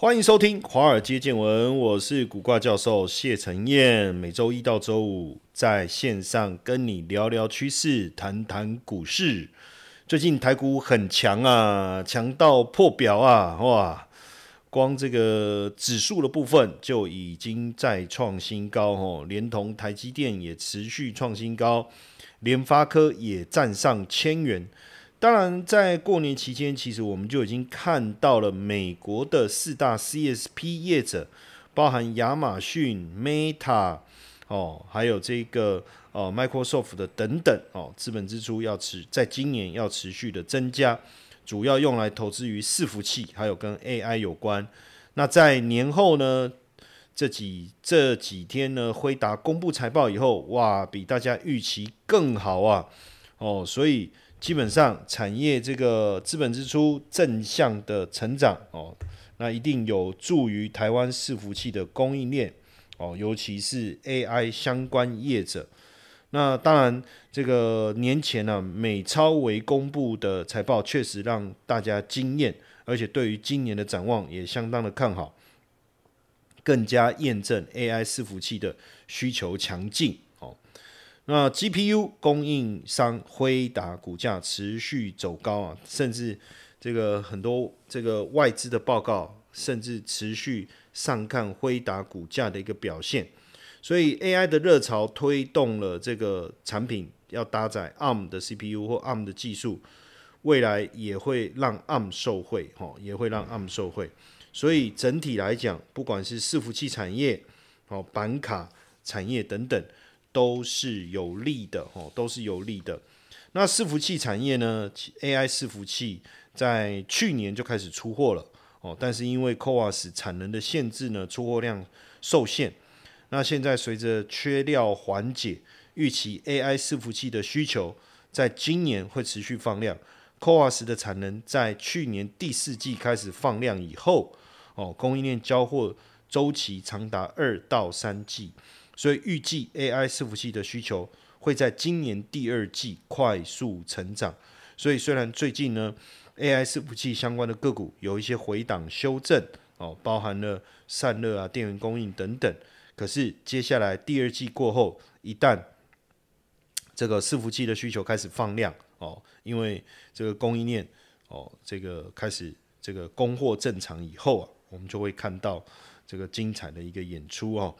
欢迎收听《华尔街见闻》，我是古怪教授谢承彦，每周一到周五在线上跟你聊聊趋势，谈谈股市。最近台股很强啊，强到破表啊，哇！光这个指数的部分就已经在创新高哦，连同台积电也持续创新高，联发科也站上千元。当然，在过年期间，其实我们就已经看到了美国的四大 CSP 业者，包含亚马逊、Meta 哦，还有这个哦 Microsoft 的等等哦，资本支出要持在今年要持续的增加，主要用来投资于伺服器，还有跟 AI 有关。那在年后呢，这几这几天呢，辉达公布财报以后，哇，比大家预期更好啊！哦，所以。基本上，产业这个资本支出正向的成长哦，那一定有助于台湾伺服器的供应链哦，尤其是 AI 相关业者。那当然，这个年前呢，美超为公布的财报确实让大家惊艳，而且对于今年的展望也相当的看好，更加验证 AI 伺服器的需求强劲。那 GPU 供应商辉达股价持续走高啊，甚至这个很多这个外资的报告，甚至持续上看辉达股价的一个表现。所以 AI 的热潮推动了这个产品要搭载 ARM 的 CPU 或 ARM 的技术，未来也会让 ARM 受惠，哈，也会让 ARM 受惠。所以整体来讲，不管是伺服器产业、哦板卡产业等等。都是有利的哦，都是有利的。那伺服器产业呢？AI 伺服器在去年就开始出货了哦，但是因为 CoWAS 产能的限制呢，出货量受限。那现在随着缺料缓解，预期 AI 伺服器的需求在今年会持续放量。CoWAS 的产能在去年第四季开始放量以后，哦，供应链交货周期长达二到三季。所以预计 AI 伺服器的需求会在今年第二季快速成长。所以虽然最近呢 AI 伺服器相关的个股有一些回档修正哦，包含了散热啊、电源供应等等，可是接下来第二季过后，一旦这个伺服器的需求开始放量哦，因为这个供应链哦，这个开始这个供货正常以后啊，我们就会看到这个精彩的一个演出哦。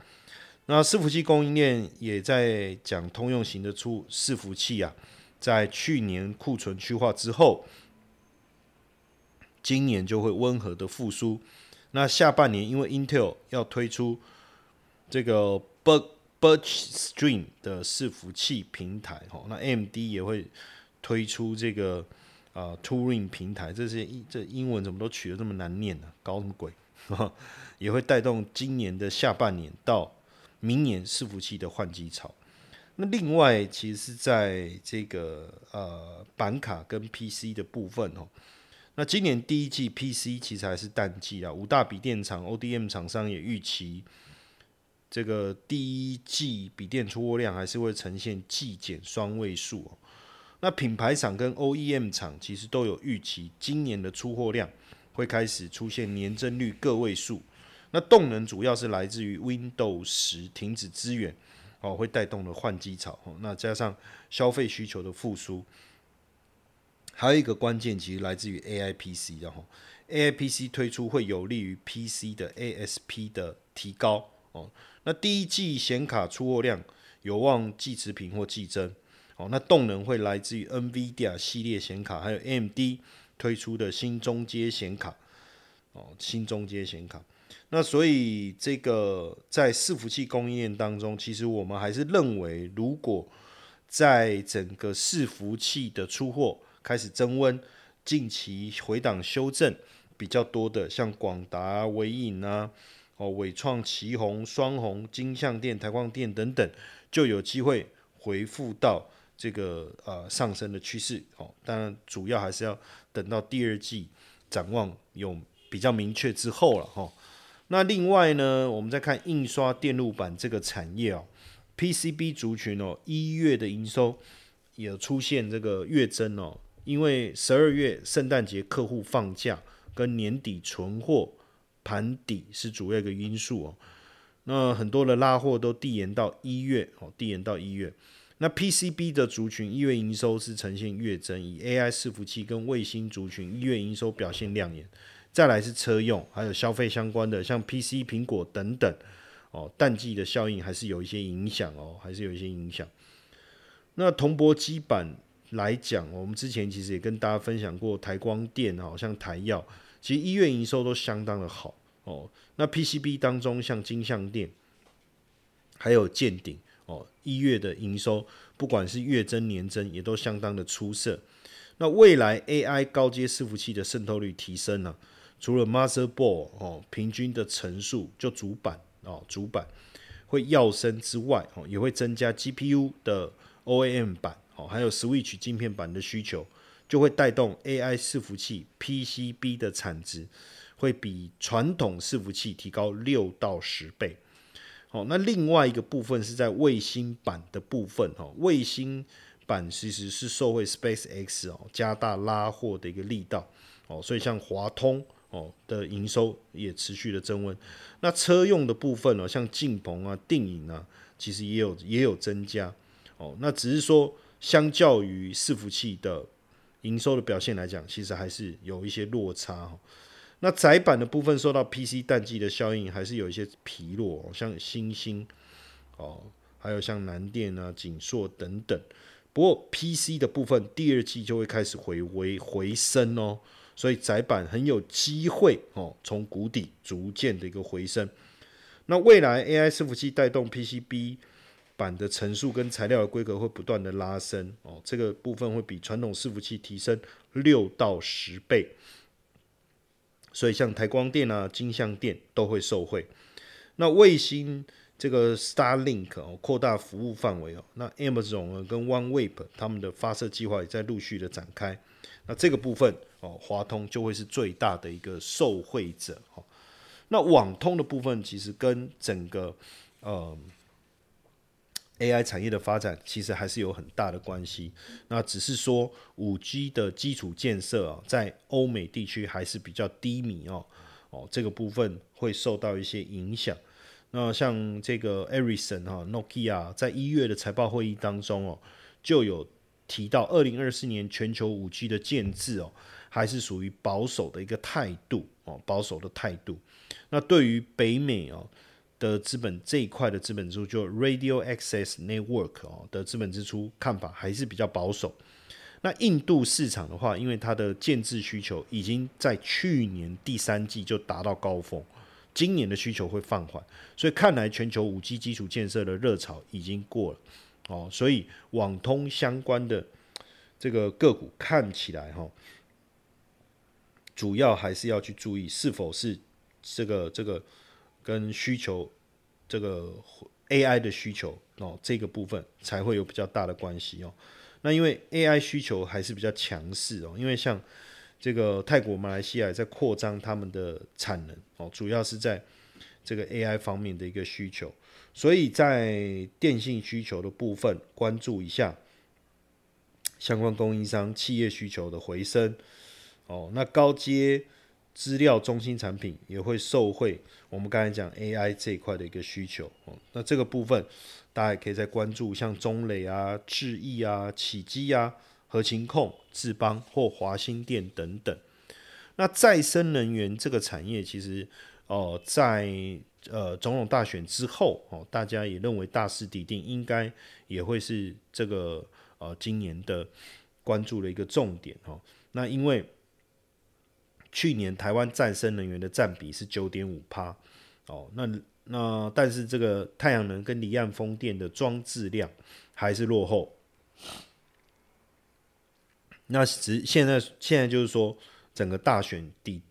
那伺服器供应链也在讲通用型的出伺服器啊，在去年库存去化之后，今年就会温和的复苏。那下半年因为 Intel 要推出这个 Bur Burch Stream 的伺服器平台，哈，那 AMD 也会推出这个啊 Turing 平台，这些这英文怎么都取得这么难念呢？搞什么鬼？也会带动今年的下半年到。明年伺服器的换机潮，那另外其实是在这个呃板卡跟 PC 的部分哦，那今年第一季 PC 其实还是淡季啊，五大笔电厂 ODM 厂商也预期这个第一季笔电出货量还是会呈现季减双位数哦，那品牌厂跟 OEM 厂其实都有预期今年的出货量会开始出现年增率个位数。那动能主要是来自于 Windows 十停止支援，哦，会带动了换机潮。哦，那加上消费需求的复苏，还有一个关键其实来自于 AI PC 的哈，AI PC 推出会有利于 PC 的 ASP 的提高。哦，那第一季显卡出货量有望继持平或继增。哦，那动能会来自于 NVIDIA 系列显卡，还有 AMD 推出的新中阶显卡。哦，新中阶显卡。那所以这个在伺服器供应链当中，其实我们还是认为，如果在整个伺服器的出货开始增温，近期回档修正比较多的，像广达、伟影啊、哦伟创、旗宏、双宏、金相电、台光电等等，就有机会回复到这个呃上升的趋势。哦，当然主要还是要等到第二季展望有比较明确之后了，哈。那另外呢，我们再看印刷电路板这个产业哦，PCB 族群哦，一月的营收也出现这个月增哦，因为十二月圣诞节客户放假跟年底存货盘底是主要一个因素哦。那很多的拉货都递延到一月哦，递延到一月。那 PCB 的族群一月营收是呈现月增，以 AI 伺服器跟卫星族群一月营收表现亮眼。再来是车用，还有消费相关的，像 PC、苹果等等哦，淡季的效应还是有一些影响哦，还是有一些影响。那铜箔基板来讲，我们之前其实也跟大家分享过，台光电好像台药，其实一月营收都相当的好哦。那 PCB 当中，像金相电还有建鼎哦，一月的营收不管是月增年增，也都相当的出色。那未来 AI 高阶伺服器的渗透率提升了。除了 motherboard 哦，平均的层数就主板哦，主板会要升之外哦，也会增加 GPU 的 OAM 板哦，还有 Switch 镜片版的需求，就会带动 AI 伺服器 PCB 的产值会比传统伺服器提高六到十倍。好，那另外一个部分是在卫星版的部分哦，卫星版其实是受惠 SpaceX 哦，加大拉货的一个力道哦，所以像华通。哦的营收也持续的增温，那车用的部分呢，像镜棚啊、定影啊，其实也有也有增加。哦，那只是说，相较于伺服器的营收的表现来讲，其实还是有一些落差哈。那窄板的部分受到 PC 淡季的效应，还是有一些疲弱，像星星哦，还有像南电啊、景硕等等。不过 PC 的部分第二季就会开始回回回升哦。所以窄板很有机会哦，从谷底逐渐的一个回升。那未来 AI 伺服器带动 PCB 板的层数跟材料的规格会不断的拉升哦，这个部分会比传统伺服器提升六到十倍。所以像台光电啊、金相电都会受惠。那卫星这个 Starlink 哦，扩大服务范围哦。那 Amazon 跟 OneWeb 他们的发射计划也在陆续的展开。那这个部分哦，华通就会是最大的一个受惠者哦。那网通的部分其实跟整个呃 AI 产业的发展其实还是有很大的关系。那只是说五 G 的基础建设啊，在欧美地区还是比较低迷哦哦，这个部分会受到一些影响。那像这个 Ericsson 哈，Nokia 在一月的财报会议当中哦，就有。提到二零二四年全球五 G 的建制哦，还是属于保守的一个态度哦，保守的态度。那对于北美哦的资本这一块的资本支出，就 Radio Access Network 哦的资本支出看法还是比较保守。那印度市场的话，因为它的建制需求已经在去年第三季就达到高峰，今年的需求会放缓，所以看来全球五 G 基础建设的热潮已经过了。哦，所以网通相关的这个个股看起来哈，主要还是要去注意是否是这个这个跟需求这个 AI 的需求哦，这个部分才会有比较大的关系哦。那因为 AI 需求还是比较强势哦，因为像这个泰国、马来西亚在扩张他们的产能哦，主要是在这个 AI 方面的一个需求。所以在电信需求的部分，关注一下相关供应商企业需求的回升。哦，那高阶资料中心产品也会受惠。我们刚才讲 AI 这一块的一个需求。哦，那这个部分大家也可以再关注，像中磊啊、智毅啊、启基啊、和勤控、智邦或华兴电等等。那再生能源这个产业，其实哦，在呃，总统大选之后，哦，大家也认为大势已定，应该也会是这个呃今年的关注的一个重点哦。那因为去年台湾再生能源的占比是九点五趴，哦，那那但是这个太阳能跟离岸风电的装置量还是落后。那只现在现在就是说，整个大选底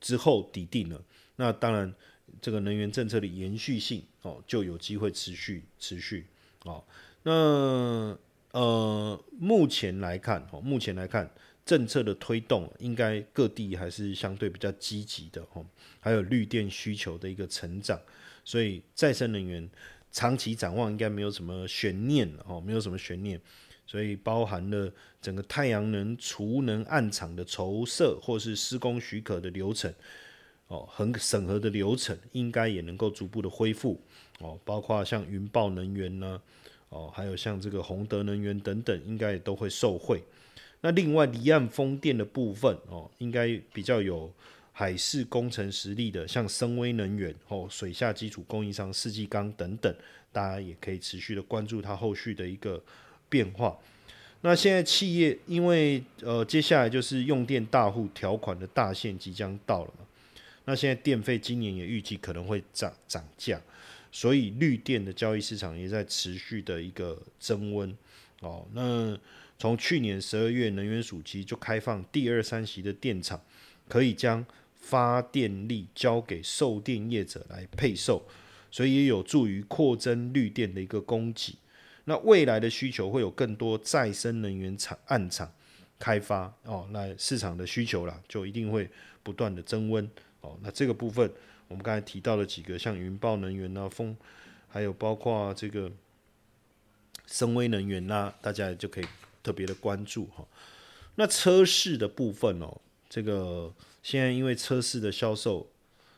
之后底定了，那当然。这个能源政策的延续性哦，就有机会持续持续哦。那呃，目前来看哦，目前来看政策的推动，应该各地还是相对比较积极的哦。还有绿电需求的一个成长，所以再生能源长期展望应该没有什么悬念哦，没有什么悬念。所以包含了整个太阳能储能暗场的筹设或是施工许可的流程。哦，很审核的流程应该也能够逐步的恢复哦，包括像云豹能源呢，哦，还有像这个宏德能源等等，应该也都会受惠。那另外离岸风电的部分哦，应该比较有海事工程实力的，像深威能源哦，水下基础供应商世纪钢等等，大家也可以持续的关注它后续的一个变化。那现在企业因为呃接下来就是用电大户条款的大限即将到了嘛，那现在电费今年也预计可能会涨涨价，所以绿电的交易市场也在持续的一个增温哦。那从去年十二月能源暑期就开放第二三席的电厂可以将发电力交给售电业者来配售，所以也有助于扩增绿电的一个供给。那未来的需求会有更多再生能源厂暗厂开发哦，那市场的需求啦就一定会不断的增温哦。那这个部分我们刚才提到了几个，像云豹能源啊、风，还有包括这个深威能源呐，大家就可以特别的关注哈。那车市的部分哦，这个现在因为车市的销售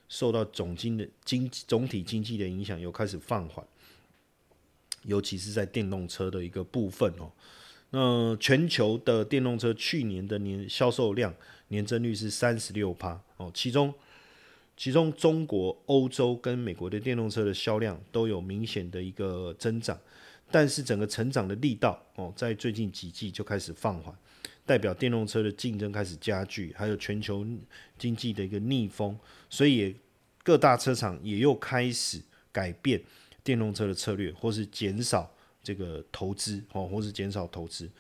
受到总经的经总体经济的影响，又开始放缓。尤其是在电动车的一个部分哦，那全球的电动车去年的年销售量年增率是三十六趴哦，其中其中中国、欧洲跟美国的电动车的销量都有明显的一个增长，但是整个成长的力道哦，在最近几季就开始放缓，代表电动车的竞争开始加剧，还有全球经济的一个逆风，所以各大车厂也又开始改变。电动车的策略，或是减少这个投资哦，或是减少投资。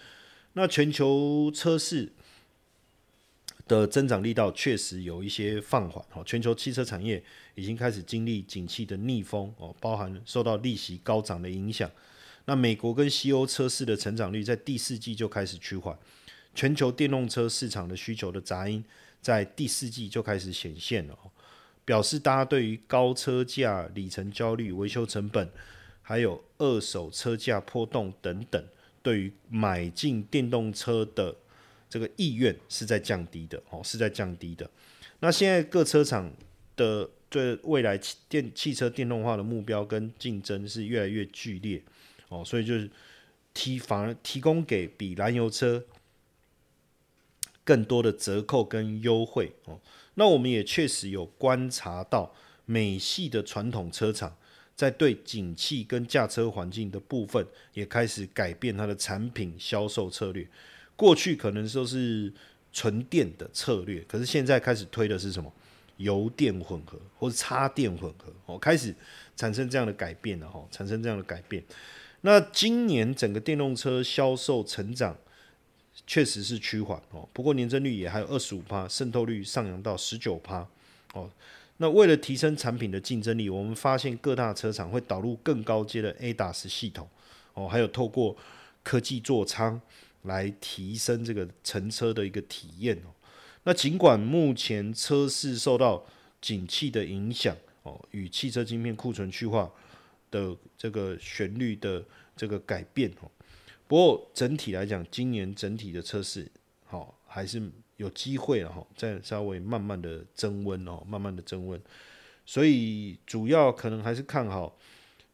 那全球车市的增长力道确实有一些放缓哦。全球汽车产业已经开始经历景气的逆风哦，包含受到利息高涨的影响。那美国跟西欧车市的成长率在第四季就开始趋缓，全球电动车市场的需求的杂音在第四季就开始显现了。表示大家对于高车价、里程焦虑、维修成本，还有二手车价波动等等，对于买进电动车的这个意愿是在降低的哦，是在降低的。那现在各车厂的对未来汽电汽车电动化的目标跟竞争是越来越剧烈哦，所以就是提反而提供给比燃油车更多的折扣跟优惠哦。那我们也确实有观察到，美系的传统车厂在对景气跟驾车环境的部分，也开始改变它的产品销售策略。过去可能说是纯电的策略，可是现在开始推的是什么？油电混合或者插电混合哦，开始产生这样的改变了哈，产生这样的改变。那今年整个电动车销售成长。确实是趋缓哦，不过年增率也还有二十五趴，渗透率上扬到十九趴哦。那为了提升产品的竞争力，我们发现各大车厂会导入更高阶的 ADAS 系统哦，还有透过科技座舱来提升这个乘车的一个体验哦。那尽管目前车市受到景气的影响哦，与汽车晶片库存去化的这个旋律的这个改变哦。不过整体来讲，今年整体的测试好还是有机会了哈，再稍微慢慢的增温哦，慢慢的增温，所以主要可能还是看好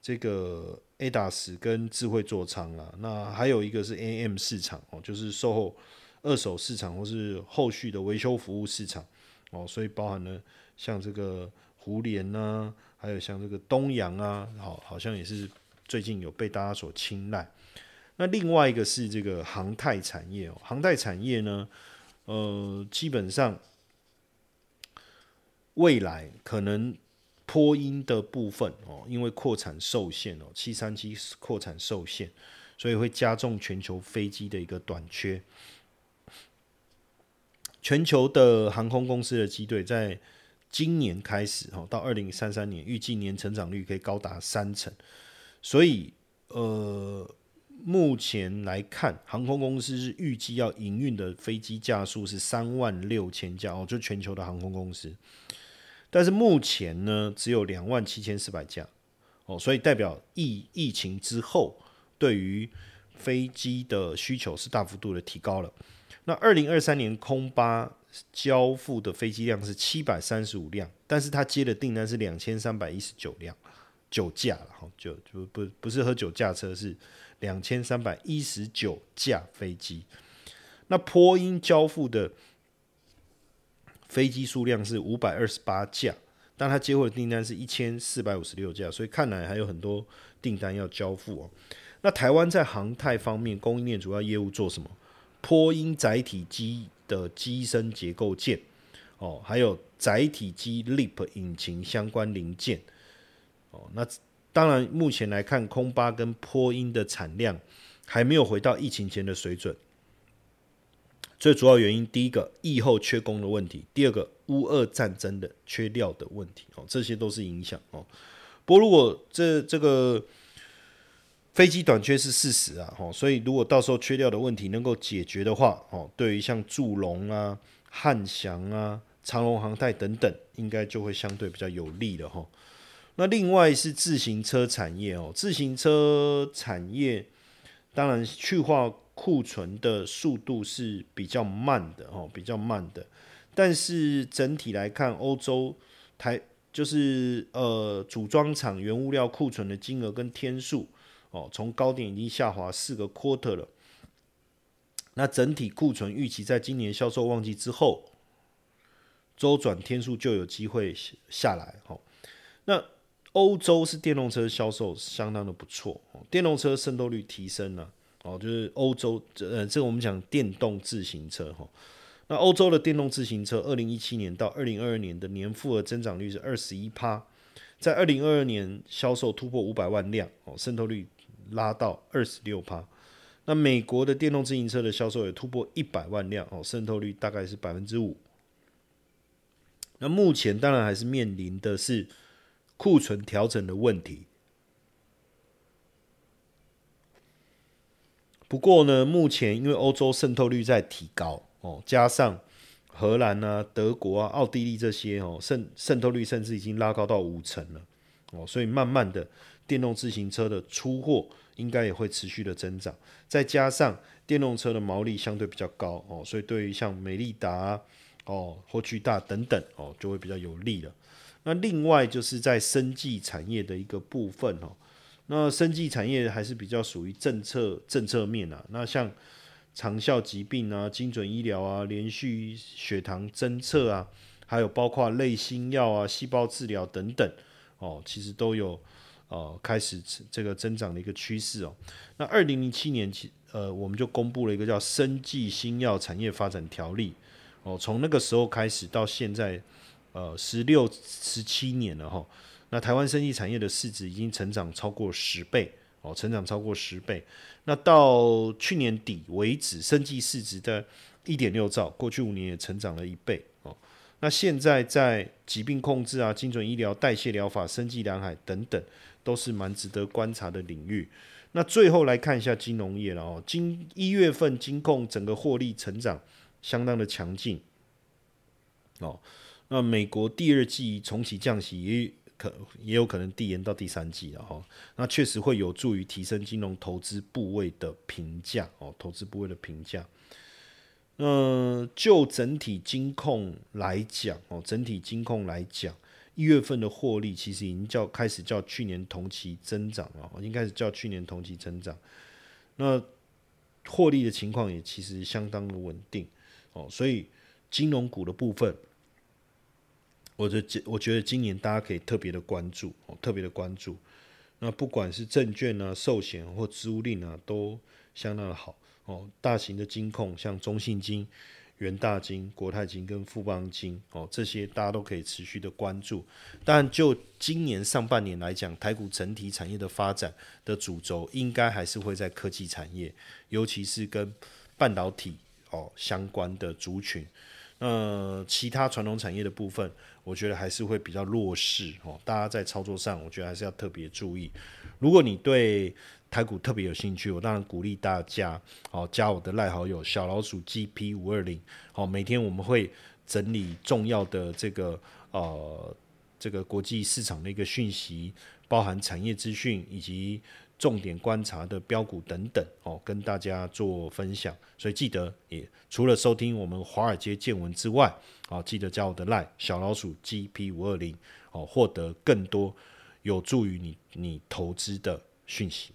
这个 ADAS 跟智慧座舱啊。那还有一个是 AM 市场哦，就是售后二手市场或是后续的维修服务市场哦，所以包含了像这个胡联呐，还有像这个东阳啊，好好像也是最近有被大家所青睐。那另外一个是这个航太产业哦，航太产业呢，呃，基本上未来可能波音的部分哦，因为扩产受限哦，七三七扩产受限，所以会加重全球飞机的一个短缺。全球的航空公司的机队在今年开始哦，到二零三三年，预计年成长率可以高达三成，所以呃。目前来看，航空公司是预计要营运的飞机架数是三万六千架哦，就全球的航空公司。但是目前呢，只有两万七千四百架哦，所以代表疫疫情之后，对于飞机的需求是大幅度的提高了。那二零二三年空巴交付的飞机量是七百三十五辆，但是他接的订单是两千三百一十九辆酒驾了哈，就就不不是喝酒驾车，是两千三百一十九架飞机。那波音交付的飞机数量是五百二十八架，但他接获的订单是一千四百五十六架，所以看来还有很多订单要交付哦。那台湾在航太方面供应链主要业务做什么？波音载体机的机身结构件哦，还有载体机 LEAP 引擎相关零件哦。那当然，目前来看，空巴跟波音的产量还没有回到疫情前的水准。最主要原因，第一个疫后缺工的问题，第二个乌俄战争的缺料的问题哦，这些都是影响哦。不过如果这这个飞机短缺是事实啊，哦，所以如果到时候缺料的问题能够解决的话，哦，对于像祝龙啊、汉翔啊、长龙航太等等，应该就会相对比较有利的哈。那另外是自行车产业哦，自行车产业当然去化。库存的速度是比较慢的哦，比较慢的。但是整体来看，欧洲台就是呃组装厂原物料库存的金额跟天数哦，从高点已经下滑四个 quarter 了。那整体库存预期在今年销售旺季之后，周转天数就有机会下来。哦。那欧洲是电动车销售相当的不错，电动车渗透率提升了。哦，就是欧洲，呃，这我们讲电动自行车哈。那欧洲的电动自行车，二零一七年到二零二二年的年复合增长率是二十一趴，在二零二二年销售突破五百万辆，哦，渗透率拉到二十六趴。那美国的电动自行车的销售也突破一百万辆，哦，渗透率大概是百分之五。那目前当然还是面临的是库存调整的问题。不过呢，目前因为欧洲渗透率在提高哦，加上荷兰啊、德国啊、奥地利这些哦渗渗透率甚至已经拉高到五成了哦，所以慢慢的电动自行车的出货应该也会持续的增长。再加上电动车的毛利相对比较高哦，所以对于像美利达哦、或巨大等等哦，就会比较有利了。那另外就是在生技产业的一个部分哦。那生技产业还是比较属于政策政策面啊，那像长效疾病啊、精准医疗啊、连续血糖侦测啊，还有包括类新药啊、细胞治疗等等哦，其实都有呃开始这个增长的一个趋势哦。那二零零七年起，呃，我们就公布了一个叫《生技新药产业发展条例》哦，从那个时候开始到现在，呃，十六十七年了哈。那台湾生技产业的市值已经成长超过十倍哦，成长超过十倍。那到去年底为止，生技市值的一点六兆，过去五年也成长了一倍哦。那现在在疾病控制啊、精准医疗、代谢疗法、生技蓝海等等，都是蛮值得观察的领域。那最后来看一下金融业了哦，今一月份金控整个获利成长相当的强劲哦。那美国第二季重启降息也。可也有可能递延到第三季了哈，那确实会有助于提升金融投资部位的评价哦，投资部位的评价。那就整体金控来讲哦，整体金控来讲，一月份的获利其实已经叫开始叫去年同期增长了，已经开始叫去年同期增长。那获利的情况也其实相当的稳定哦，所以金融股的部分。我觉得，我觉得今年大家可以特别的关注哦，特别的关注。那不管是证券啊、寿险或租赁啊，都相当的好哦。大型的金控，像中信金、元大金、国泰金跟富邦金哦，这些大家都可以持续的关注。但就今年上半年来讲，台股整体产业的发展的主轴，应该还是会在科技产业，尤其是跟半导体哦相关的族群。那，其他传统产业的部分，我觉得还是会比较弱势哦。大家在操作上，我觉得还是要特别注意。如果你对台股特别有兴趣，我当然鼓励大家哦，加我的赖好友小老鼠 GP 五二零。好，每天我们会整理重要的这个呃这个国际市场的一个讯息，包含产业资讯以及重点观察的标股等等哦，跟大家做分享。所以记得也除了收听我们华尔街见闻之外，哦，记得加我的 line 小老鼠 GP 五二零哦，获得更多有助于你你投资的讯息。